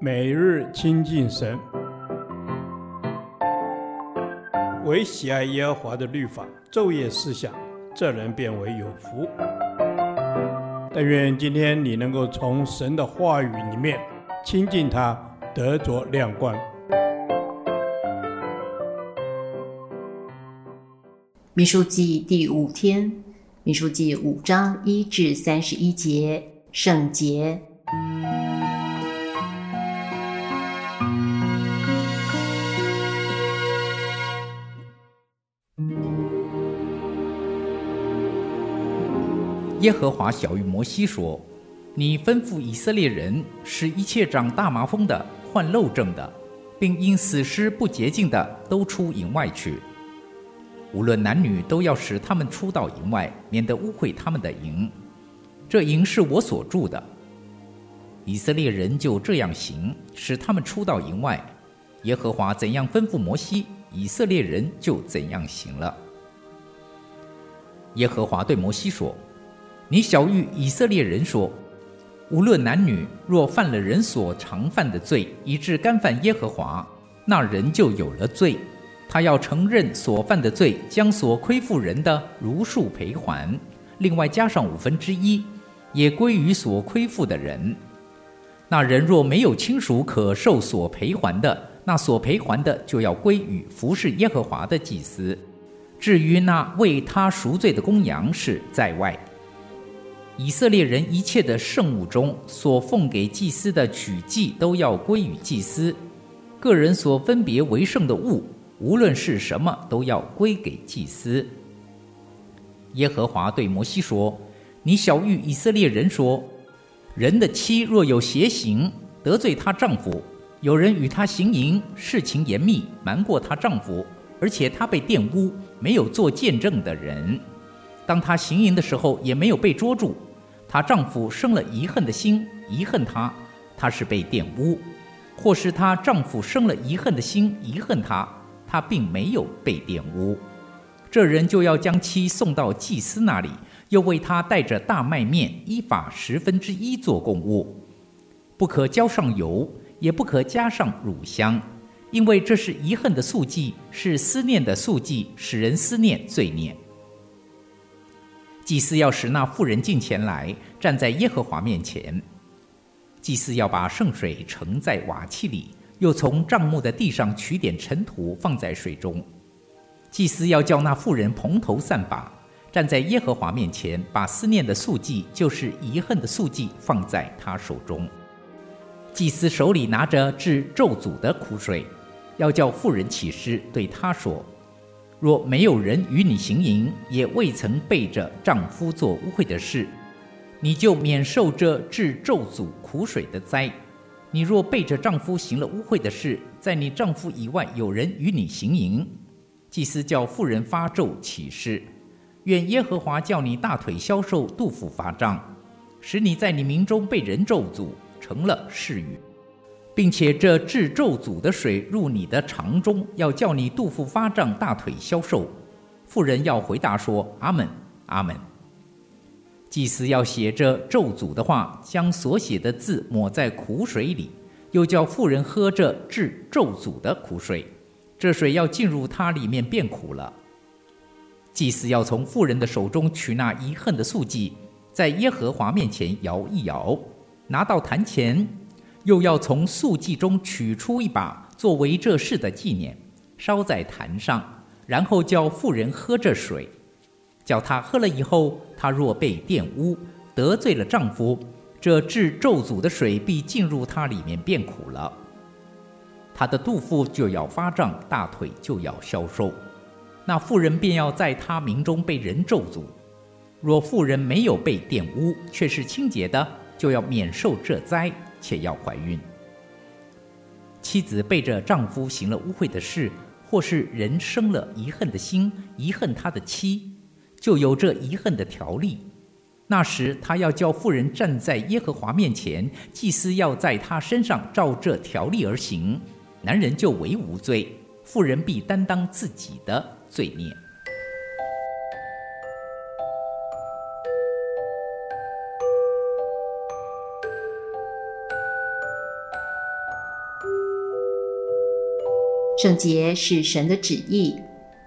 每日亲近神，唯喜爱耶和华的律法，昼夜思想，这人便为有福。但愿今天你能够从神的话语里面亲近他，得着亮光。民数记第五天，民数记五章一至三十一节，圣洁。耶和华晓諭摩西说：“你吩咐以色列人，使一切长大麻风的、患漏症的，并因死尸不洁净的，都出营外去。无论男女，都要使他们出到营外，免得污秽他们的营。这营是我所住的。”以色列人就这样行，使他们出到营外。耶和华怎样吩咐摩西，以色列人就怎样行了。耶和华对摩西说。你晓諭以色列人说：无论男女，若犯了人所常犯的罪，以致干犯耶和华，那人就有了罪。他要承认所犯的罪，将所亏负人的如数赔还，另外加上五分之一，也归于所亏负的人。那人若没有亲属可受所赔还的，那所赔还的就要归于服侍耶和华的祭司。至于那为他赎罪的公羊，是在外。以色列人一切的圣物中所奉给祭司的曲祭，都要归于祭司；个人所分别为圣的物，无论是什么，都要归给祭司。耶和华对摩西说：“你晓諭以色列人说，人的妻若有邪行，得罪她丈夫，有人与她行淫，事情严密，瞒过她丈夫，而且她被玷污，没有做见证的人。”当她行淫的时候，也没有被捉住，她丈夫生了遗恨的心，遗恨她，她是被玷污；或是她丈夫生了遗恨的心，遗恨她，她并没有被玷污。这人就要将妻送到祭司那里，又为她带着大麦面，依法十分之一做供物，不可浇上油，也不可加上乳香，因为这是遗恨的素祭，是思念的素祭，使人思念罪孽。祭司要使那妇人进前来，站在耶和华面前。祭司要把圣水盛在瓦器里，又从帐幕的地上取点尘土放在水中。祭司要叫那妇人蓬头散发，站在耶和华面前，把思念的素祭，就是遗恨的素祭，放在他手中。祭司手里拿着治咒诅的苦水，要叫妇人起誓，对他说。若没有人与你行淫，也未曾背着丈夫做污秽的事，你就免受这治咒诅苦水的灾。你若背着丈夫行了污秽的事，在你丈夫以外有人与你行淫，祭司叫妇人发咒起誓，愿耶和华叫你大腿消瘦，肚腹发胀，使你在你民中被人咒诅，成了誓语。并且这治咒诅的水入你的肠中，要叫你肚腹发胀，大腿消瘦。妇人要回答说：阿门，阿门。祭司要写着咒诅的话，将所写的字抹在苦水里，又叫妇人喝这治咒诅的苦水，这水要进入她里面变苦了。祭司要从妇人的手中取那遗恨的素祭，在耶和华面前摇一摇，拿到坛前。又要从素祭中取出一把，作为这事的纪念，烧在坛上，然后叫妇人喝这水，叫她喝了以后，她若被玷污，得罪了丈夫，这治咒诅的水必进入她里面变苦了，她的肚腹就要发胀，大腿就要消瘦，那妇人便要在她名中被人咒诅。若妇人没有被玷污，却是清洁的，就要免受这灾。且要怀孕。妻子背着丈夫行了污秽的事，或是人生了遗恨的心，遗恨他的妻，就有这遗恨的条例。那时他要叫妇人站在耶和华面前，祭司要在他身上照这条例而行，男人就为无罪，妇人必担当自己的罪孽。圣洁是神的旨意。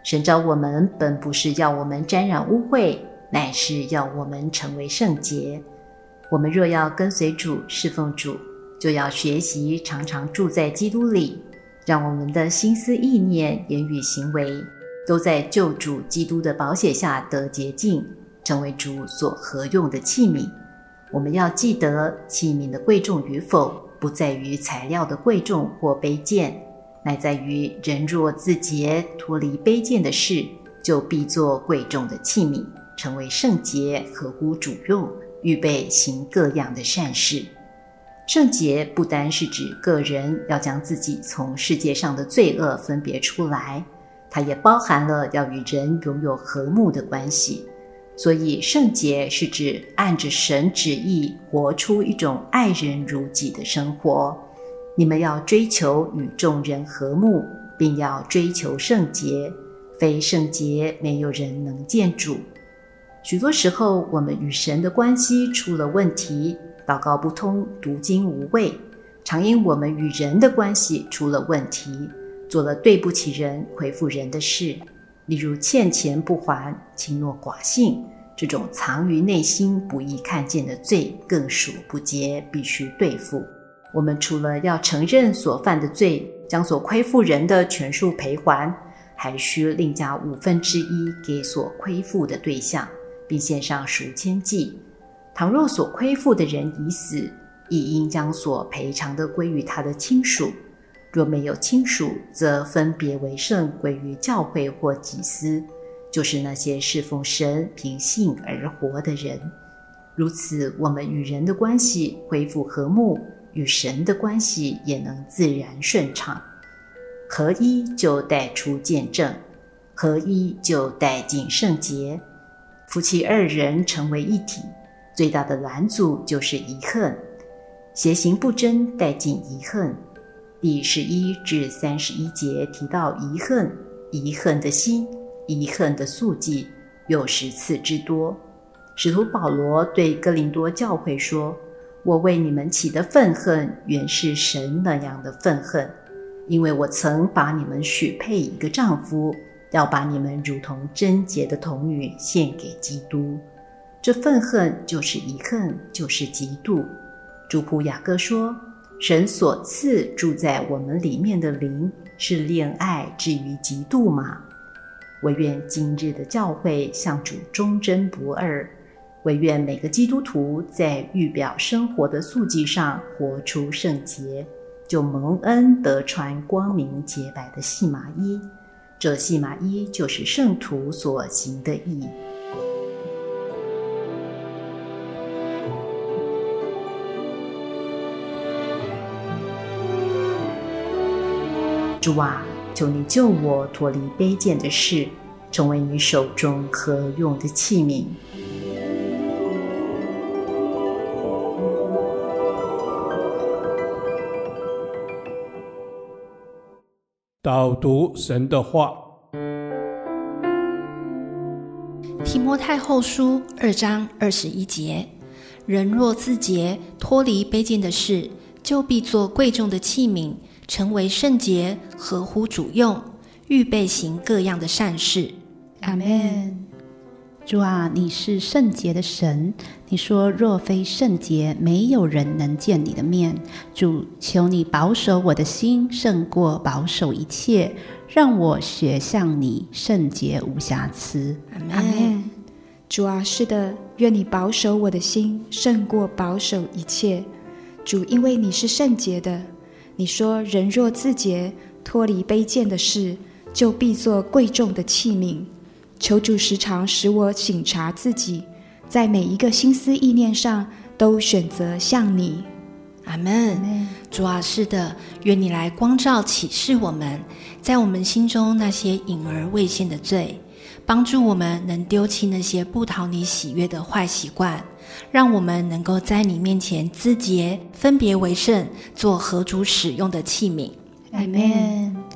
神召我们本不是要我们沾染污秽，乃是要我们成为圣洁。我们若要跟随主、侍奉主，就要学习常常住在基督里，让我们的心思意念、言语行为，都在救主基督的宝血下得洁净，成为主所合用的器皿。我们要记得，器皿的贵重与否，不在于材料的贵重或卑贱，乃在于人若自洁，脱离卑贱的事，就必作贵重的器皿，成为圣洁，合乎主用，预备行各样的善事。圣洁不单是指个人要将自己从世界上的罪恶分别出来，它也包含了要与人拥有和睦的关系。所以，圣洁是指按着神旨意活出一种爱人如己的生活。你们要追求与众人和睦，并要追求圣洁。非圣洁，没有人能见主。许多时候，我们与神的关系出了问题。祷告不通，读经无味，常因我们与人的关系出了问题，做了对不起人、亏负人的事，例如欠钱不还、轻诺寡信，这种藏于内心不易看见的罪，更属不洁，必须对付。我们除了要承认所犯的罪，将所亏负人的全数赔还，还需另加五分之一给所亏负的对象，并献上赎愆祭。倘若所亏负的人已死，亦应将所赔偿的归于他的亲属；若没有亲属，则分别为圣归于教会或祭司，就是那些侍奉神、凭信而活的人。如此，我们与人的关系恢复和睦，与神的关系也能自然顺畅。合一就带出见证，合一就带进圣洁，夫妻二人成为一体。最大的拦阻就是遗恨，邪行不争带进遗恨。第十一至三十一节提到遗恨，遗恨的心，遗恨的宿忌，有十次之多。使徒保罗对哥林多教会说：“我为你们起的愤恨，原是神那样的愤恨，因为我曾把你们许配一个丈夫，要把你们如同贞洁的童女献给基督。”这愤恨就是遗恨，就是嫉妒。主仆雅各说：“神所赐住在我们里面的灵，是恋爱至于嫉妒吗？”惟愿今日的教会向主忠贞不二，惟愿每个基督徒在预表生活的素祭上活出圣洁，就蒙恩得穿光明洁白的细麻衣。这细麻衣就是圣徒所行的义。主啊，求你救我脱离卑贱的事，成为你手中可用的器皿。导读神的话，提摩太后书二章二十一节：人若自洁，脱离卑贱的事，就必做贵重的器皿。成为圣洁，合乎主用，预备行各样的善事。阿门。主啊，你是圣洁的神，你说若非圣洁，没有人能见你的面。主，求你保守我的心，胜过保守一切，让我学向你，圣洁无瑕疵。阿门。主啊，是的，愿你保守我的心，胜过保守一切。主，因为你是圣洁的。你说：“人若自洁，脱离卑贱的事，就必做贵重的器皿。”求主时常使我省察自己，在每一个心思意念上都选择像你。阿门。主啊，是的，愿你来光照启示我们，在我们心中那些隐而未现的罪，帮助我们能丢弃那些不讨你喜悦的坏习惯。让我们能够在你面前自洁，分别为圣，做合主使用的器皿。阿门。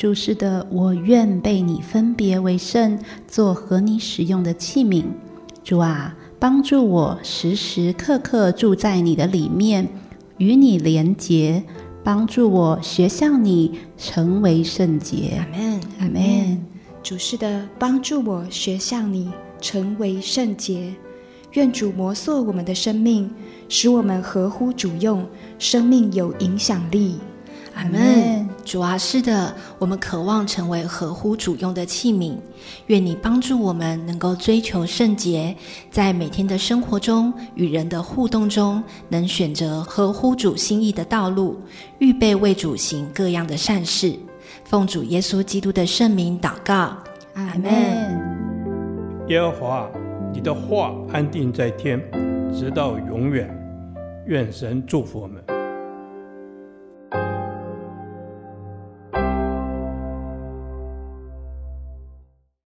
主是的，我愿被你分别为圣，做和你使用的器皿。主啊，帮助我时时刻刻住在你的里面，与你连结，帮助我学像你，成为圣洁。阿门，阿门。主是的，帮助我学像你，成为圣洁。愿主摩塑我们的生命，使我们合乎主用，生命有影响力。阿门。主啊，是的，我们渴望成为合乎主用的器皿。愿你帮助我们，能够追求圣洁，在每天的生活中与人的互动中，能选择合乎主心意的道路，预备为主行各样的善事。奉主耶稣基督的圣名祷告，阿门。耶和华，你的话安定在天，直到永远。愿神祝福我们。